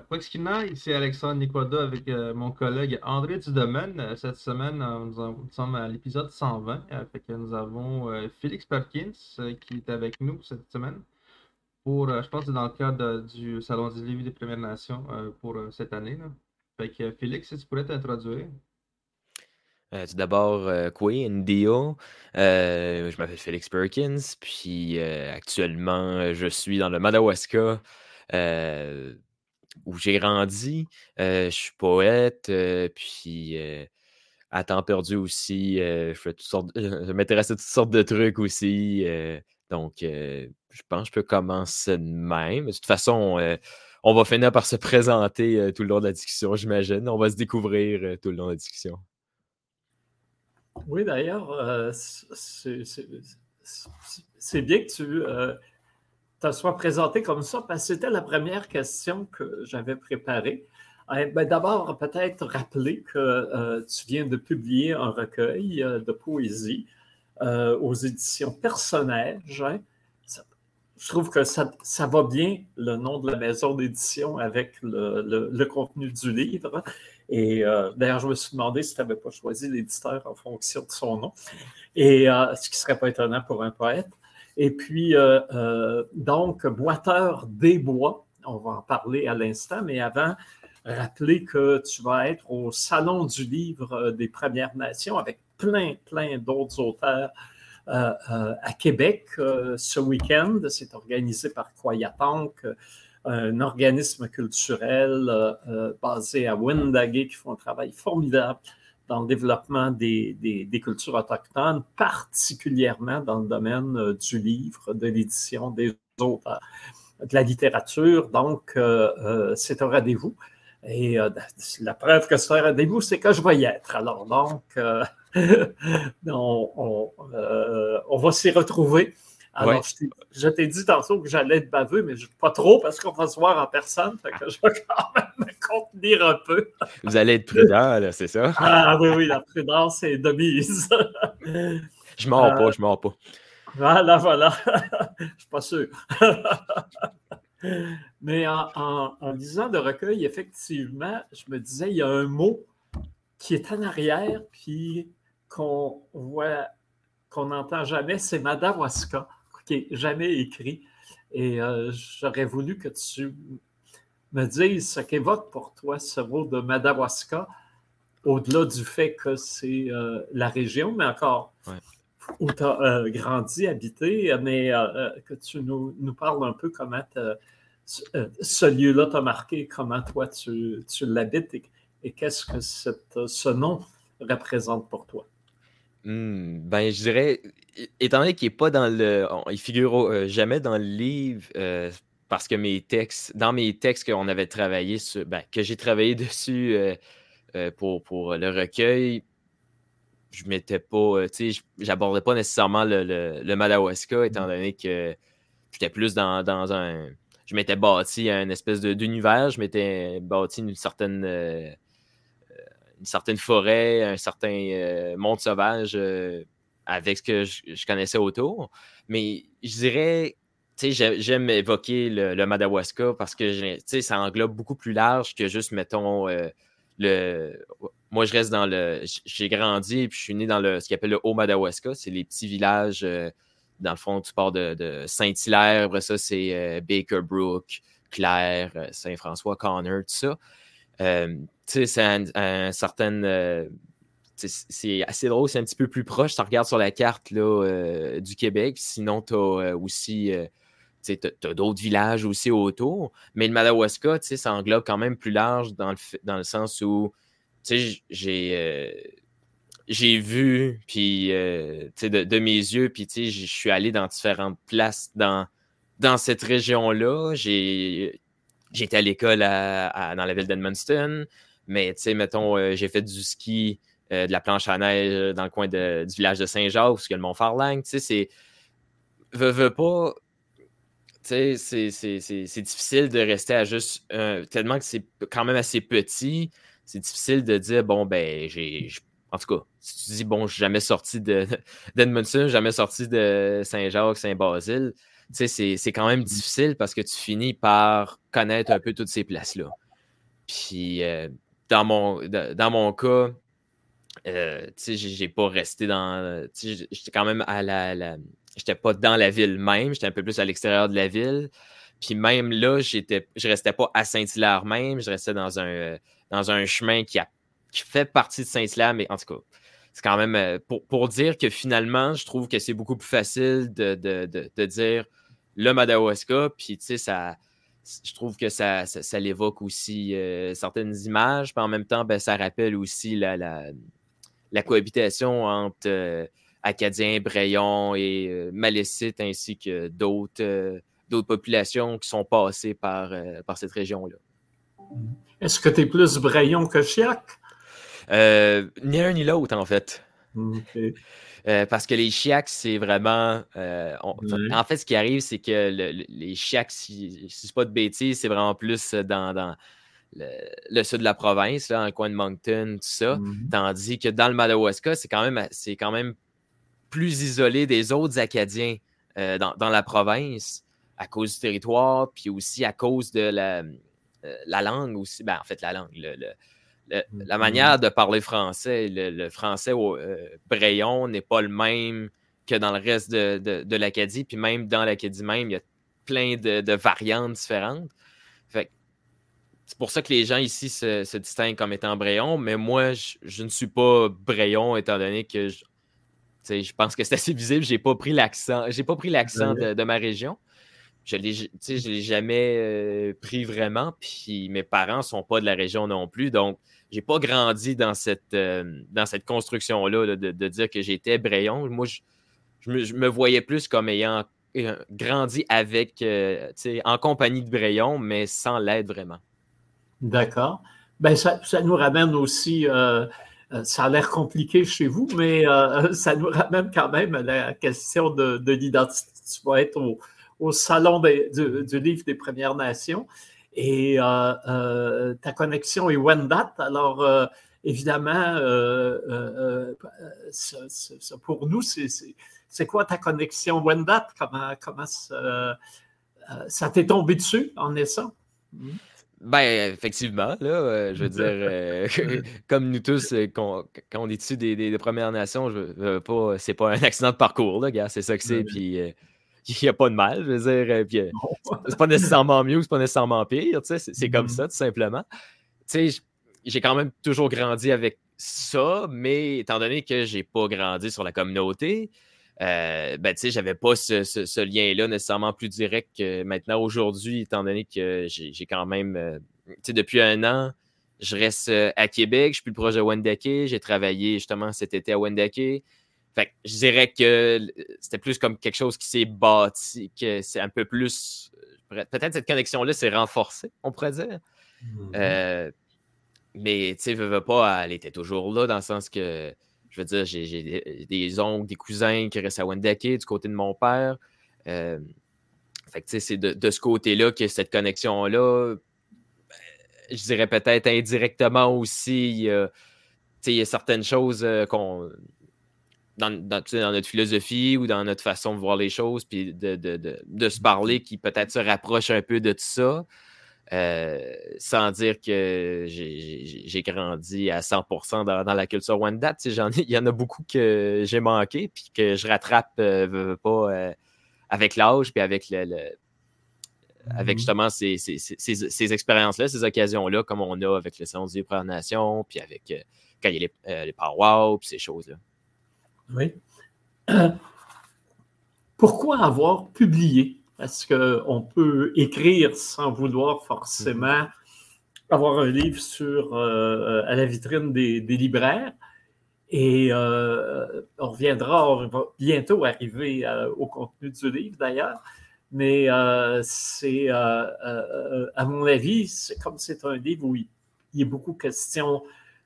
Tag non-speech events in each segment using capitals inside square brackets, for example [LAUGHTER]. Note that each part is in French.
Proxima, ici Alexandre Nicoda avec euh, mon collègue André Dudomaine. Euh, cette semaine, euh, nous, sommes à l'épisode 120. euh, fait nous avons euh, Félix Perkins qui est avec nous cette semaine. Pour, je pense que dans le cadre du Salon du Livre des Premières Nations pour cette année. là. Fait Félix, si tu pourrais t'introduire. Tout d'abord, euh, quoi, NDO. Euh, je m'appelle Félix Perkins, puis actuellement, je suis dans le Madawaska, où j'ai grandi. Euh, je suis poète, euh, puis euh, à temps perdu aussi, je, fais toutes sortes, [LAUGHS] je m'intéresse à toutes sortes de trucs aussi. donc, je pense que je peux commencer de même. De toute façon, on va finir par se présenter tout le long de la discussion, j'imagine. On va se découvrir tout le long de la discussion. Oui, d'ailleurs, c'est bien que tu te sois présenté comme ça, parce que c'était la première question que j'avais préparée. Euh, ben, D'abord, peut-être rappeler que euh, tu viens de publier un recueil euh, de poésie euh, aux éditions Personnages. hein. Je trouve que ça, ça va bien, le nom de la maison d'édition, avec le, le- contenu du livre. Et d'ailleurs, je me suis demandé si tu n'avais pas choisi l'éditeur en fonction de son nom, et ce qui ne serait pas étonnant pour un poète. Et puis, euh, euh, donc, Boiteur des Bois, on va en parler à l'instant, mais avant, rappeler que tu vas être au Salon du Livre euh, des Premières Nations avec plein, plein d'autres auteurs à Québec ce week-end. C'est organisé par Quayatank, un organisme culturel basé à Wendake qui font un travail formidable dans le développement des, des- des cultures autochtones, particulièrement dans le domaine euh, du livre, de l'édition, des auteurs, de la littérature. Donc, euh, euh, c'est un rendez-vous. Et la preuve que c'est un rendez-vous, c'est que je vais y être. Alors, donc, [LAUGHS] on, on va s'y retrouver. Alors, Ouais. je t'ai- je t'ai dit tantôt que j'allais être baveux, mais pas trop parce qu'on va se voir en personne. Fait que je vais quand même me contenir un peu. Vous allez être prudent, là, c'est ça? [LAUGHS] Ah oui, oui, la prudence est de mise. Je mords Euh, pas, je mords pas. Voilà, voilà. Je suis pas sûr. Mais en, en- en lisant le recueil, effectivement, je me disais, il y a un mot qui est en arrière, puis qu'on voit, qu'on n'entend jamais, c'est Madawaska, qui est jamais écrit. Et euh, j'aurais voulu que tu me dises ce qu'évoque pour toi ce mot de Madawaska, au-delà du fait que c'est euh, la région, mais encore Ouais. où tu as grandi, habité, mais euh, euh, que tu nous, nous parles un peu comment ce, euh, ce lieu-là t'a marqué, comment toi tu, tu l'habites et, et qu'est-ce que cette- ce nom représente pour toi? Hmm, ben, je dirais, étant donné qu'il n'est pas dans le. on- il figure euh, jamais dans le livre, euh, parce que mes textes, dans mes textes qu'on avait travaillé sur, ben, que j'ai travaillé [LAUGHS] dessus euh, pour, pour le recueil, je m'étais pas, tu sais, j'abordais pas nécessairement le, le, le Madawaska, étant donné que j'étais plus dans, dans un. Je m'étais bâti un espèce d'univers, je m'étais bâti une certaine. Une certaine forêt, un certain euh, monde sauvage euh, avec ce que je, connaissais autour. Mais je dirais, tu sais, j'ai- j'aime évoquer le, Madawaska parce que tu sais, ça englobe beaucoup plus large que juste, mettons, euh, le. Moi, je reste dans le. J'ai grandi et puis je suis né dans le, ce qu'on appelle le Haut-Madawaska. C'est les petits villages, dans le fond, tu pars de, Saint-Hilaire, ça, c'est Baker Brook, Claire, Saint-François, Connor, tout ça. Euh, c'est un, certain. euh, c'est assez drôle, c'est un petit peu plus proche. Tu regardes sur la carte là, euh, du Québec. Sinon, tu as aussi. tu d'autres villages aussi autour. Mais le Madawaska, ça englobe quand même plus large dans le, sens où j'ai. j'ai vu, puis de, mes yeux, puis je suis allé dans différentes places dans, dans cette région-là. J'ai J'étais à l'école dans la ville d'Edmundston, mais tu sais, mettons, euh, j'ai fait du ski, euh, de la planche à neige euh, dans le coin de- du village de Saint-Jacques, parce a le Mont-Farlang. Tu sais, c'est. Veux, veux pas. Tu sais, c'est- difficile de rester à juste. tellement que c'est quand même assez petit, c'est difficile de dire, bon, ben, j'ai. En tout cas, si tu dis, bon, je suis jamais sorti de- [LAUGHS] d'Edmundston, jamais sorti de Saint-Jacques, Saint-Basile, c'est quand même difficile parce que tu finis par connaître un peu toutes ces places-là. Puis dans, mon, dans mon cas, euh, j'ai pas resté dans. J'étais quand même à la. j'étais pas dans la ville même, j'étais un peu plus à l'extérieur de la ville. Puis même là, j'étais, je restais pas à Saint-Hilaire même, je restais dans un, dans un chemin qui, a, qui fait partie de Saint-Hilaire, mais en tout cas, c'est quand même euh, pour, pour, dire que finalement, je trouve que c'est beaucoup plus facile de, de, de, dire le Madawaska, puis tu sais, ça. Je trouve que ça, ça, l'évoque aussi euh, certaines images, puis en même temps, ben, ça rappelle aussi la, la, la cohabitation entre euh, Acadiens, Brayons et euh, Malécites, ainsi que d'autres d'autres populations qui sont passées par, par cette région-là. Est-ce que tu es plus Brayon que Chiac? ni l'un ni l'autre, en fait. Parce que les Chiacs, c'est vraiment. En fait, ce qui arrive, c'est que les Chiacs, si, si c'est pas de bêtises, c'est vraiment plus dans, le, sud de la province, là, en coin de Moncton, tout ça. Mm-hmm. Tandis que dans le Madawaska, c'est quand, même, quand même plus isolé des autres Acadiens euh, dans, la province à cause du territoire, puis aussi à cause de la, euh, la langue aussi. Ben, en fait, la langue, la mm-hmm. manière de parler français. Le, français au euh, Brayon n'est pas le même que dans le reste de, l'Acadie, puis même dans l'Acadie même, il y a plein de, variantes différentes. Fait c'est pour ça que les gens ici se, distinguent comme étant Brayon, mais moi, je, ne suis pas Brayon étant donné que je, je pense que c'est assez visible. J'ai pas pris l'accent. J'ai pas pris l'accent de, ma région. Je ne l'ai jamais pris vraiment. Puis mes parents ne sont pas de la région non plus. Donc, j'ai pas grandi dans cette, cette construction-là de, dire que j'étais Brayon. Moi, je, me, voyais plus comme ayant euh, grandi avec, en compagnie de Brayon, mais sans l'aide vraiment. D'accord. Ben, ça, nous ramène aussi, euh, ça a l'air compliqué chez vous, mais euh, [LAUGHS] ça nous ramène quand même à la question de, l'identité. Tu vas être au, salon du, livre des Premières Nations et ta connexion est Wendat. Alors, évidemment, pour nous, c'est quoi ta connexion Wendat? Comment, comment ça, t'est tombé dessus en naissant? Ben, effectivement, là, euh, je veux dire, [LAUGHS] euh, [LAUGHS] comme nous tous, euh, quand, on est issus des, Premières Nations, je pas, c'est pas un accident de parcours, là, gars, c'est ça que c'est, puis il n'y a pas de mal, je veux dire, puis c'est pas nécessairement mieux, c'est pas nécessairement pire, tu sais, c'est comme mm-hmm. ça, tout simplement. Tu sais, j'ai quand même toujours grandi avec ça, mais étant donné que j'ai pas grandi sur la communauté, euh, ben, tu sais, j'avais pas ce, lien-là nécessairement plus direct que maintenant aujourd'hui, étant donné que j'ai quand même, euh, tu sais, depuis un an, je reste euh, à Québec, je suis plus proche de Wendake, j'ai travaillé justement cet été à Wendake. Fait je dirais que c'était plus comme quelque chose qui s'est bâti, que c'est un peu plus. Peut-être cette connexion-là s'est renforcée, on pourrait dire. Mm-hmm. mais tu sais, veux, veux pas, elle était toujours là dans le sens que je veux dire, j'ai des, oncles, des cousins qui restent à Wendake du côté de mon père. Euh, fait que, c'est de, ce côté-là que cette connexion-là, ben, je dirais peut-être indirectement aussi, il y, a, certaines choses euh, qu'on. Dans, notre philosophie ou dans notre façon de voir les choses, puis de, de se parler qui peut-être se rapproche un peu de tout ça. Euh, sans dire que j'ai grandi à 100% dans, la culture Wendat. [LAUGHS] Il y en a beaucoup que j'ai manqué, puis que je rattrape euh, pas euh, avec l'âge, puis avec le, avec mmh justement ces, ces, expériences-là, ces occasions-là, comme on a avec le Salon des Premières Nations, puis avec quand il y a les, les powwows, puis ces choses-là. Oui. [CLEARS THROAT] Pourquoi avoir publié? Est-ce qu'on peut écrire sans vouloir forcément avoir un livre sur, euh, à la vitrine des, libraires? Et euh, on reviendra, on va bientôt arriver euh, au contenu du livre d'ailleurs. Mais c'est, à mon avis, c'est comme c'est un livre où il, il y a beaucoup de questions,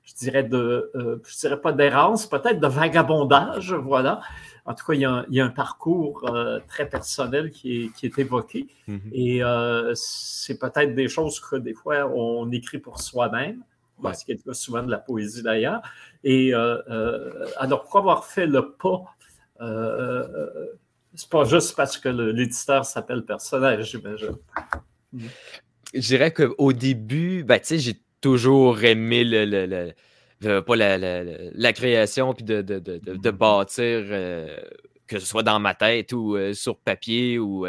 je dirais, de, je dirais pas d'errance, peut-être de vagabondage, voilà. En tout cas, il y a un, parcours euh, très personnel qui est, évoqué. Mhm. Et euh, c'est peut-être des choses que des fois on écrit pour soi-même. Ouais. Ce qui est souvent de la poésie d'ailleurs. Et euh, alors, pourquoi avoir fait le pas C'est pas juste parce que l'éditeur s'appelle personnage, j'imagine. Je dirais qu'au début, ben, j'ai toujours aimé le, pas la, création puis de, de, bâtir, que ce soit dans ma tête ou sur papier ou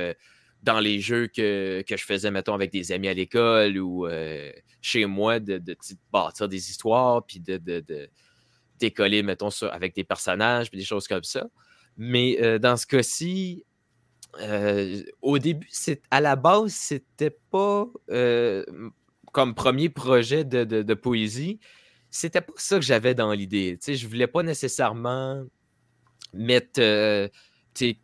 dans les jeux que, je faisais, mettons, avec des amis à l'école ou chez moi, de, bâtir des histoires puis de, décoller, mettons, avec des personnages puis des choses comme ça. Mais dans ce cas-ci, au début, à la base, c'était pas comme premier projet de, poésie. C'était pas ça que j'avais dans l'idée. Je voulais pas nécessairement mettre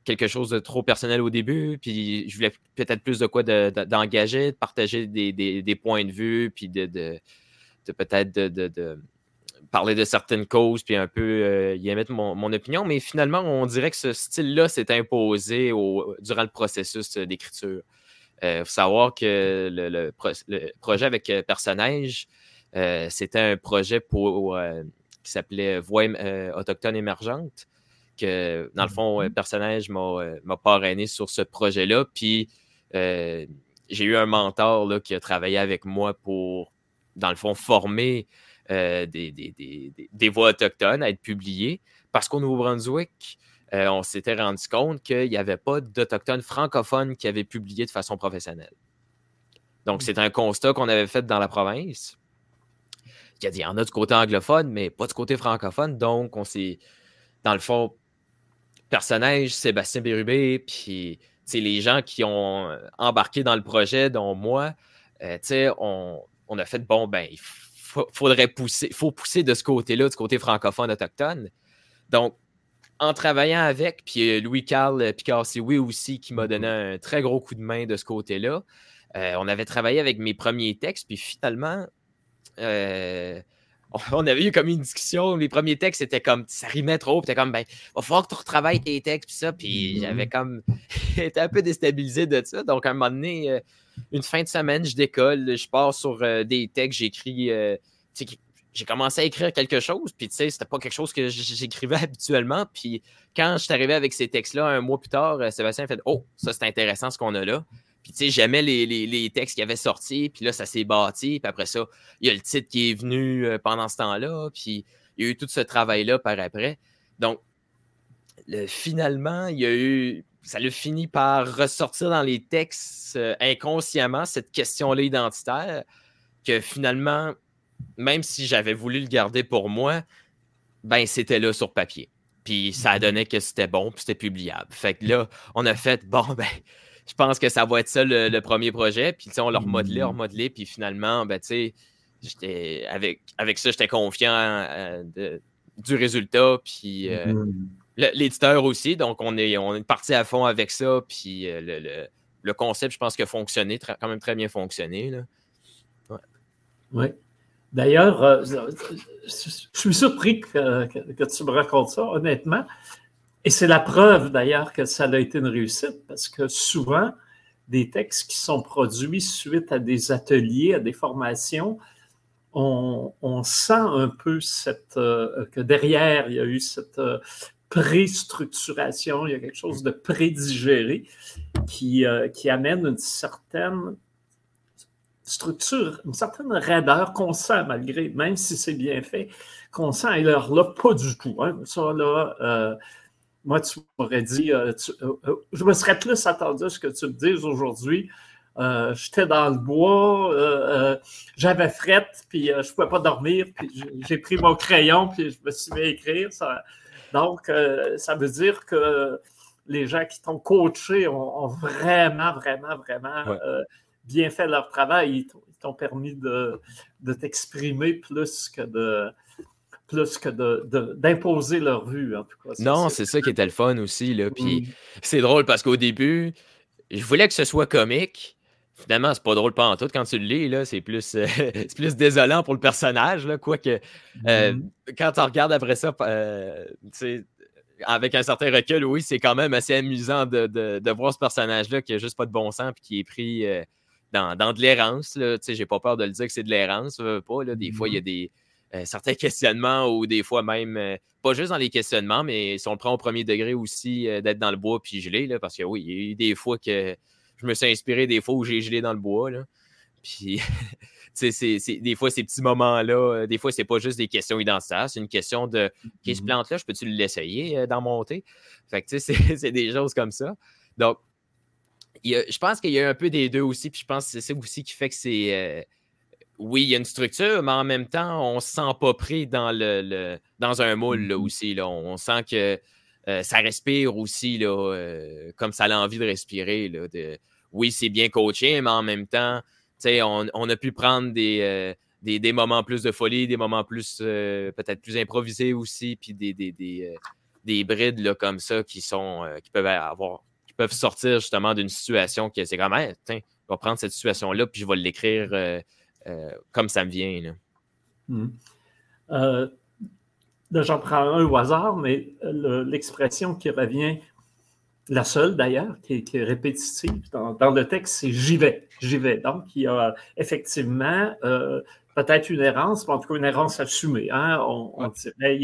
quelque chose de trop personnel au début, puis je voulais peut-être plus de quoi d'engager, de, partager des, points de vue, puis de, peut-être de, parler de certaines causes, puis un peu euh, y émettre mon, opinion. Mais finalement, on dirait que ce style-là s'est imposé durant le processus d'écriture. Il euh, faut savoir que le, projet avec euh, personnage, c'était un projet pour, qui s'appelait Voix autochtone émergente que, dans le fond, mm-hmm. personnage m'a parrainé sur ce projet-là. Puis, j'ai eu un mentor là, qui a travaillé avec moi pour, dans le fond, former des, des, voix autochtones à être publiées. Parce qu'au Nouveau-Brunswick, on s'était rendu compte qu'il n'y avait pas d'Autochtones francophones qui avaient publié de façon professionnelle. Donc, mm. c'est un constat qu'on avait fait dans la province. Il y en a du côté anglophone, mais pas du côté francophone. Donc, on s'est, dans le fond, personnage, Sébastien Bérubé, puis les gens qui ont euh, embarqué dans le projet, dont moi, euh, on, on, a fait bon, ben, il faudrait pousser, faut pousser de ce côté-là, du côté francophone autochtone. Donc, en travaillant avec, puis euh, Louis-Carl Picard oui aussi, qui m'a donné mm-hmm. un très gros coup de main de ce côté-là. on avait travaillé avec mes premiers textes, puis finalement, [LAUGHS] on avait eu comme une discussion. Les premiers textes, c'était comme, ça rimait trop. Puis comme, ben, va falloir que tu retravailles tes textes, puis ça. Puis j'avais comme [LAUGHS] été un peu déstabilisé de ça. Donc, à un moment donné, euh, une fin de semaine, je décolle, je pars sur euh, des textes, j'écris. Euh, j'ai commencé à écrire quelque chose, puis tu sais, c'était pas quelque chose que j'écrivais [LAUGHS] habituellement. Puis quand je suis arrivé avec ces textes-là, un mois plus tard, Sébastien a fait Oh, ça c'est intéressant ce qu'on a là. Puis, tu sais, j'aimais les, textes qui avaient sorti, puis là, ça s'est bâti. Puis après ça, il y a le titre qui est venu euh, pendant ce temps-là, puis il y a eu tout ce travail-là par après. Donc, finalement, il y a eu. Ça l'a fini par ressortir dans les textes euh, inconsciemment, cette question-là identitaire, que finalement, même si j'avais voulu le garder pour moi, ben c'était là sur papier. Puis ça a mm-hmm. donné que c'était bon, puis c'était publiable. Fait que là, on a fait, bon, [LAUGHS] ben, je pense que ça va être ça le, premier projet. Puis, on l'a remodelé, mm. remodelé. Puis finalement, ben, j'étais avec, avec ça, j'étais confiant euh, du résultat. Puis euh, mm. l'éditeur aussi. Donc, on est, on est parti à fond avec ça. Puis euh, le, concept, je pense, a fonctionné, quand même très bien fonctionné. Oui. D'ailleurs, je suis surpris que, tu me racontes ça, honnêtement. Et c'est la preuve d'ailleurs que ça a été une réussite parce que souvent, des textes qui sont produits suite à des ateliers, à des formations, on, sent un peu euh, que derrière, il y a eu cette euh, pré-structuration, il y a quelque chose de prédigéré euh, qui amène une certaine structure, une certaine raideur qu'on sent malgré, même si c'est bien fait, qu'on sent. Et là, là pas du tout. Hein. Ça, là, moi, tu m'aurais dit, euh, euh, euh, je me serais plus attendu à ce que tu me dises aujourd'hui. J'étais dans le bois, j'avais frette, puis je ne pouvais pas dormir, puis j'ai pris mon crayon, puis je me suis mis à écrire. Donc, ça veut dire que les gens qui t'ont coaché ont, vraiment, vraiment, vraiment bien fait leur travail. Ils t'ont permis de t'exprimer plus que de plus que d'imposer leur vue, en tout cas. Non, c'est ça qui était le fun aussi. Là. Puis mm. c'est drôle parce qu'au début, je voulais que ce soit comique. Finalement, c'est pas drôle pas en tout quand tu le lis, là, c'est plus, euh, [LAUGHS] plus désolant pour le personnage, là, quoique euh, mm. quand tu regardes après ça, euh, avec un certain recul, oui, c'est quand même assez amusant de, voir ce personnage-là qui a juste pas de bon sens et qui est pris dans, dans, de l'errance. J'ai pas peur de le dire que c'est de l'errance, pas. Là, des fois, il y a mm. des, euh, certains [LAUGHS] questionnements ou des fois même, euh, pas juste dans les questionnements, mais si on le prend au premier degré aussi, euh, d'être dans le bois puis gelé, là, parce que oui, il y a eu des fois que je me suis inspiré des fois où j'ai gelé dans le bois. Là. Puis, [LAUGHS] des fois, ces petits moments-là, des fois, c'est pas juste des questions identitaires, c'est une question de qui se mm-hmm. plante là, je peux-tu l'essayer d'en monter? Fait que, tu sais, [LAUGHS] c'est des choses comme ça. Donc, je pense qu'il y a un peu des deux aussi, puis je pense que c'est ça aussi qui fait que c'est oui, il y a une structure, mais en même temps, on ne se sent pas pris dans, le, dans un moule là, mm-hmm. aussi. Là. On, sent que euh, ça respire aussi là, euh, comme ça a envie de respirer. Là, Oui, c'est bien coaché, mais en même temps, on, on a pu prendre euh, des, des, moments plus de folie, des moments plus peut-être plus improvisés aussi, puis des, des, des, brides là, comme ça qui sont qui peuvent avoir qui peuvent sortir justement d'une situation qui c'est comme tiens, je vais prendre cette situation-là, puis je vais l'écrire euh, comme ça me vient. Là. Hmm. Euh, j'en prends un au hasard, mais l'expression qui revient, la seule d'ailleurs, qui, est répétitive dans, le texte, c'est j'y vais, j'y vais. Donc, il y a effectivement euh, peut-être une errance, mais en tout cas une errance assumée. Hein. On, dirait il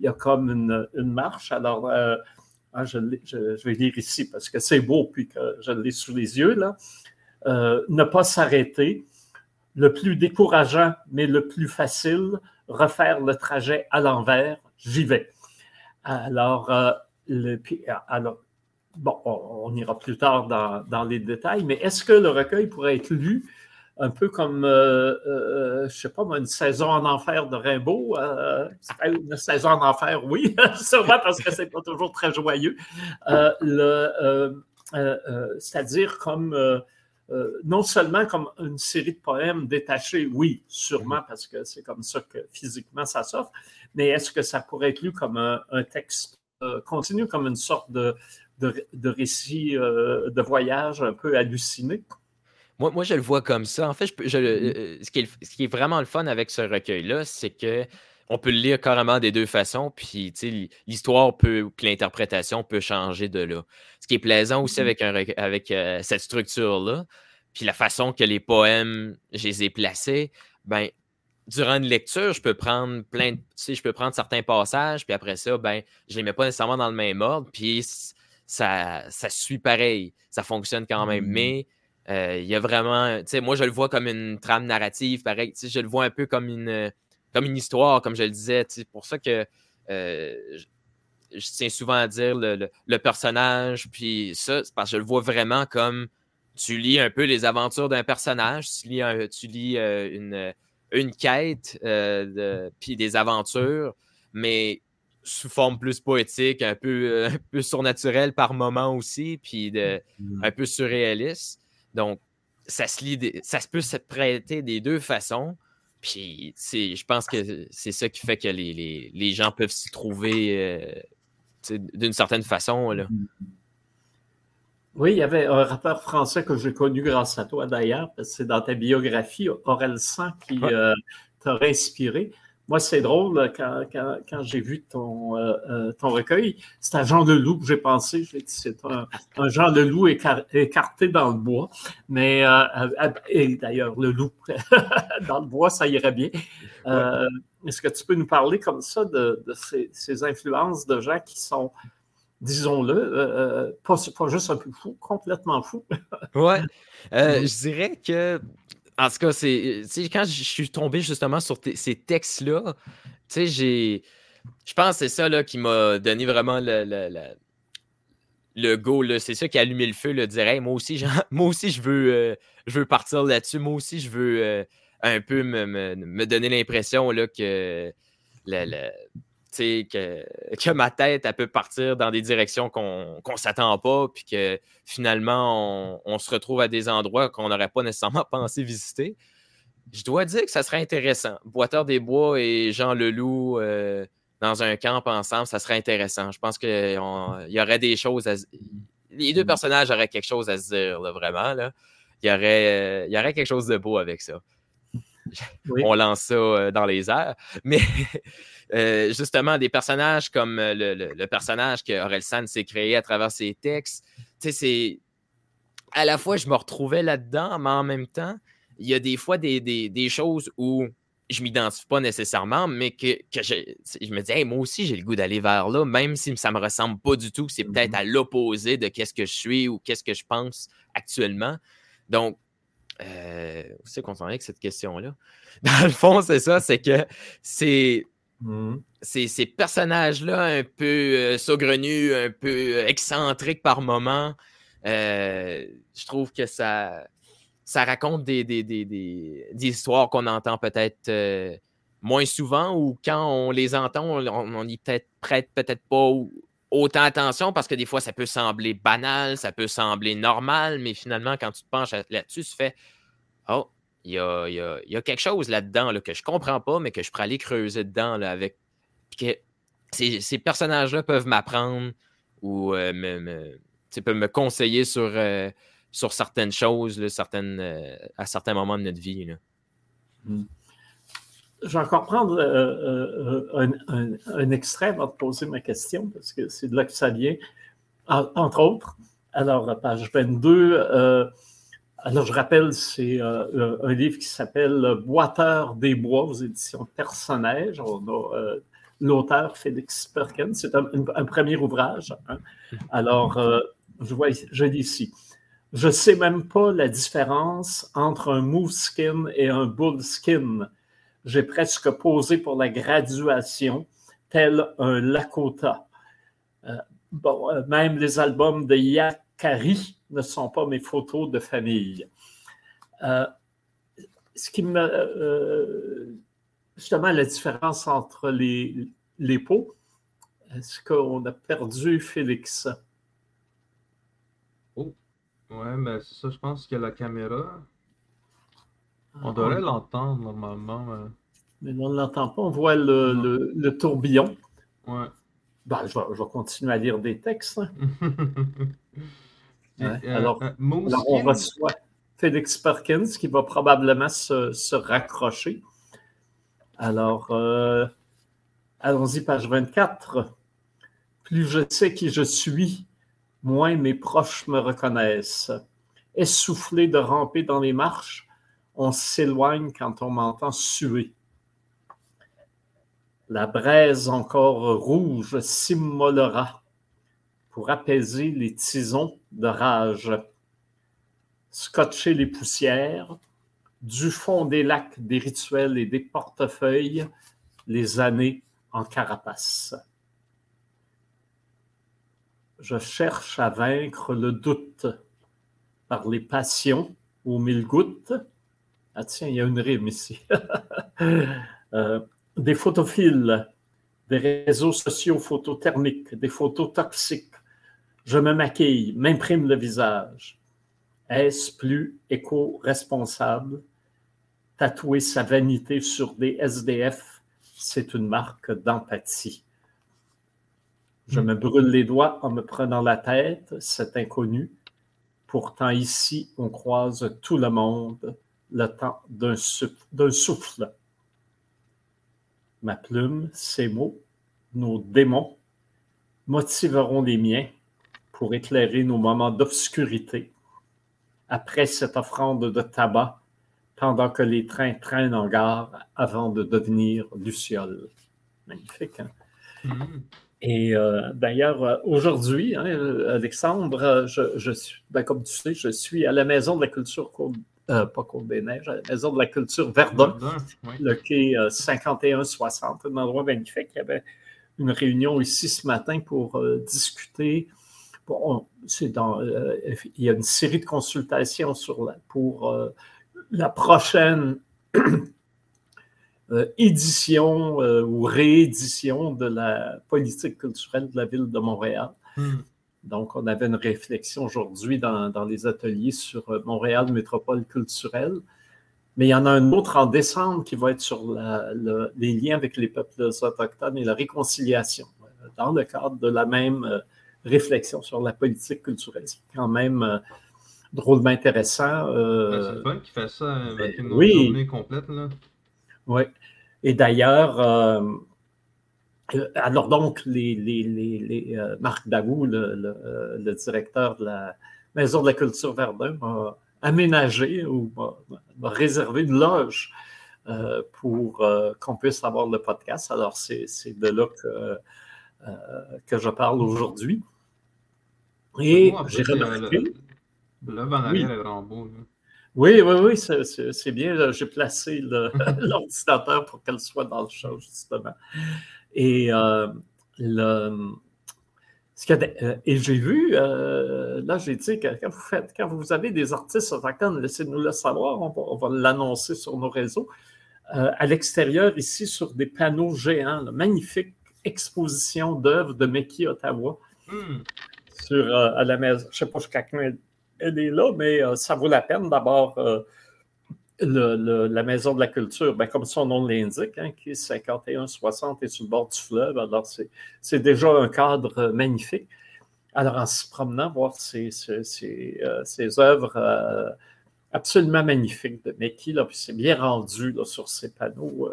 y, a, comme une, marche. Alors, ah, je, vais lire ici parce que c'est beau, puis que je l'ai sous les yeux. là. ne pas s'arrêter, le plus décourageant, mais le plus facile, refaire le trajet à l'envers, j'y vais. Alors, euh, alors bon, on, ira plus tard dans, les détails, mais est-ce que le recueil pourrait être lu un peu comme, euh, euh, je ne sais pas, une saison en enfer de Rimbaud? une saison en enfer, oui, [LAUGHS] sûrement parce que ce n'est pas toujours très joyeux. C'est-à-dire comme euh, non seulement comme une série de poèmes détachés, oui, sûrement, parce que c'est comme ça que physiquement ça s'offre, mais est-ce que ça pourrait être lu comme un, texte euh, continu, comme une sorte de, de, récit euh, de voyage un peu halluciné? Moi, moi, je le vois comme ça. En fait, je, mm-hmm. ce, qui est, ce, qui est, vraiment le fun avec ce recueil-là, c'est que on peut le lire carrément des deux façons, puis l'histoire peut, puis l'interprétation peut changer de là. Ce qui est plaisant aussi mmh avec, avec euh, cette structure-là, puis la façon que les poèmes, je les ai placés, ben, durant une lecture, je peux prendre plein de, je peux prendre certains passages, puis après ça, ben, je les mets pas nécessairement dans le même ordre, puis ça, ça suit pareil, ça fonctionne quand même. Mmh Mais euh, il y a vraiment, tu sais, moi, je le vois comme une trame narrative, pareil, je le vois un peu comme une comme une histoire, comme je le disais. C'est pour ça que euh, je, tiens souvent à dire le, personnage, puis ça, c'est parce que je le vois vraiment comme tu lis un peu les aventures d'un personnage, tu lis, tu lis euh, une, une quête, euh, puis des aventures, mais sous forme plus poétique, un peu, [LAUGHS] un peu surnaturelle par moment aussi, puis de, mm. un peu surréaliste. Donc, ça se lit, ça peut se prêter des deux façons. Puis, je pense que c'est ça qui fait que les, gens peuvent s'y trouver euh, d'une certaine façon. Là. Oui, il y avait un rappeur français que j'ai connu grâce à toi d'ailleurs, c'est dans ta biographie, Aurel Sang, qui euh, t'a inspiré. Moi, c'est drôle, quand, quand, j'ai vu ton, euh, euh, ton recueil, c'est à Jean Leloup que j'ai pensé. J'ai dit, c'est un, Jean Leloup écarté dans le bois. Mais, euh, et d'ailleurs, le loup [LAUGHS] dans le bois, ça irait bien. Est-ce que tu peux nous parler comme ça de, ces, influences de gens qui sont, disons-le, pas, pas, juste un peu fous, complètement fous? ouais. [LAUGHS] je dirais que en tout cas, c'est quand je suis tombé justement sur ces textes-là, j'ai. Je pense que c'est ça là, qui m'a donné vraiment le, le, le, go. C'est ça qui a allumé le feu, le dire moi aussi, [LAUGHS] moi aussi, je veux, euh, je veux partir là-dessus. Moi aussi, je veux euh, un peu me, me, me donner l'impression que le, que, [LAUGHS] que ma tête, elle peut partir dans des directions qu'on ne s'attend pas, puis que finalement, on, se retrouve à des endroits qu'on n'aurait pas nécessairement [LAUGHS] pensé visiter. Je dois dire que ça serait intéressant. Boiteur des Bois et Jean Leloup euh, dans un camp ensemble, ça serait intéressant. Je pense qu'il y aurait des choses à. Les deux personnages auraient quelque chose à se dire, vraiment. Là. Il, y aurait, il y aurait quelque chose de beau avec ça. On lance ça euh, dans les airs. Mais [LAUGHS] euh, justement, des personnages comme euh, le, personnage que Aurel San s'est créé à travers ses textes, c'est. À la fois, je me retrouvais là-dedans, mais en même temps, il y a des fois des, choses où je m'identifie pas nécessairement, mais que, je, me dis, moi aussi, j'ai le goût d'aller vers là, même si ça me ressemble pas du tout, c'est peut-être mm-hmm. à l'opposé de qu'est-ce que je suis ou qu'est-ce que je pense actuellement. Donc, euh, où c'est qu'on s'en est avec cette question-là? [LAUGHS] Dans le fond, c'est ça, c'est que c'est. Hmm. Ces, personnages-là, un peu euh, saugrenus, un peu excentriques par moment, euh, je trouve que ça, raconte des, histoires qu'on entend peut-être moins souvent ou quand on les entend, on, y peut-être prête peut-être pas autant attention parce que des fois, ça peut sembler banal, ça peut sembler normal, mais finalement, quand tu te penches là-dessus, tu fais Oh, il y a, quelque chose là-dedans là, que je comprends pas, mais que je pourrais aller creuser dedans avec. que ces, personnages-là peuvent m'apprendre ou euh, me, peuvent me conseiller sur, euh, certaines choses euh, à certains moments de notre vie. Mmh. Je vais encore prendre un, extrait avant de poser ma question, parce que c'est de là que ça vient. entre autres, alors, page 22, euh, alors je rappelle, c'est un livre qui s'appelle Boiteur des bois aux éditions Personnage. On a l'auteur Félix Perkins. C'est un, premier ouvrage. Hein. Alors, je vois, je lis ici. Je ne sais même pas la différence entre un move skin et un bull skin j'ai presque posé pour la graduation, tel un Lakota. Euh, bon, euh, même les albums de Yakari ne sont pas mes photos de famille. Euh, ce qui me. justement, la différence entre les, les pots, est-ce qu'on a perdu Félix? Oh, ouais, mais c'est ça, je pense que la caméra. On devrait l'entendre normalement. Mais on ne l'entend pas. On voit le, tourbillon. Ouais. Ben, je, vais, continuer à lire des textes. [LAUGHS] Hein. Euh, alors, euh, on reçoit Félix Perkins qui va probablement se, raccrocher. Alors, euh, allons-y, page 24. Plus je sais qui je suis, moins mes proches me reconnaissent. Essoufflé de ramper dans les marches, on s'éloigne quand on m'entend suer. La braise encore rouge s'immolera pour apaiser les tisons de rage. Scotcher les poussières, du fond des lacs, des rituels et des portefeuilles, les années en carapace. Je cherche à vaincre le doute par les passions aux mille gouttes, ah tiens, il y a une rime ici. [LAUGHS] Euh, des photophiles, des réseaux sociaux photothermiques, des photos toxiques. Je me maquille, m'imprime le visage. Est-ce plus éco-responsable? Tatouer sa vanité sur des SDF, c'est une marque d'empathie. Je me brûle les doigts en me prenant la tête, cet inconnu. Pourtant ici, on croise tout le monde le temps d'un souffle. Ma plume, ces mots, nos démons, motiveront les miens pour éclairer nos moments d'obscurité. Après cette offrande de tabac, pendant que les trains traînent en gare avant de devenir lucioles. Magnifique, hein? Mm-hmm. Et euh, d'ailleurs, euh, aujourd'hui, hein, Alexandre, je, suis, ben, comme tu sais, je suis à la Maison de la Culture euh, pas Côte des Neiges, à la Maison de la Culture Verdun, le quai 5160, euh, un endroit magnifique. Il y avait une réunion ici ce matin pour discuter. Bon, c'est dans, il y a une série de consultations sur la, pour la prochaine [CLEARS THROAT] édition ou réédition de la politique culturelle de la ville de Montréal. Hmm. Donc, on avait une réflexion aujourd'hui dans, les ateliers sur euh, Montréal métropole culturelle. Mais il y en a un autre en décembre qui va être sur les liens avec les peuples autochtones et la réconciliation, euh, dans le cadre de la même euh, réflexion sur la politique culturelle. C'est quand même drôlement intéressant. c'est le fun qui fait ça avec une journée complète. Là. Oui. Et d'ailleurs, euh, alors donc, les, les, euh, Marc Dagou, euh, le, directeur de la Maison de la Culture Verdun, m'a aménagé ou m'a réservé une loge pour qu'on puisse avoir le podcast. Alors, c'est de là que, que je parle aujourd'hui. Et j'ai remarqué... Le, le, est vraiment beau. Oui, oui, oui, c'est bien. J'ai placé [LAUGHS] [LAUGHS] l'ordinateur pour qu'elle soit dans le show, justement. Et euh, le, euh, et j'ai vu, euh, là, j'ai dit que quand vous, faites, quand vous avez des artistes autochtones, laissez-nous le savoir, on va, l'annoncer sur nos réseaux. à l'extérieur, ici, sur des panneaux géants, magnifique exposition d'œuvres de Meki Ottawa hmm. sur, à la maison. Je ne sais pas si quelqu'un elle est là, mais euh, ça vaut la peine. D'abord, euh, la Maison de la Culture, ben, comme son nom l'indique, hein, qui est 51-60 et sur le bord du fleuve. Alors, c'est déjà un cadre magnifique. Alors, en se promenant, voir ces, ces, euh, œuvres absolument magnifiques de Mickey, là, puis c'est bien rendu sur ces panneaux.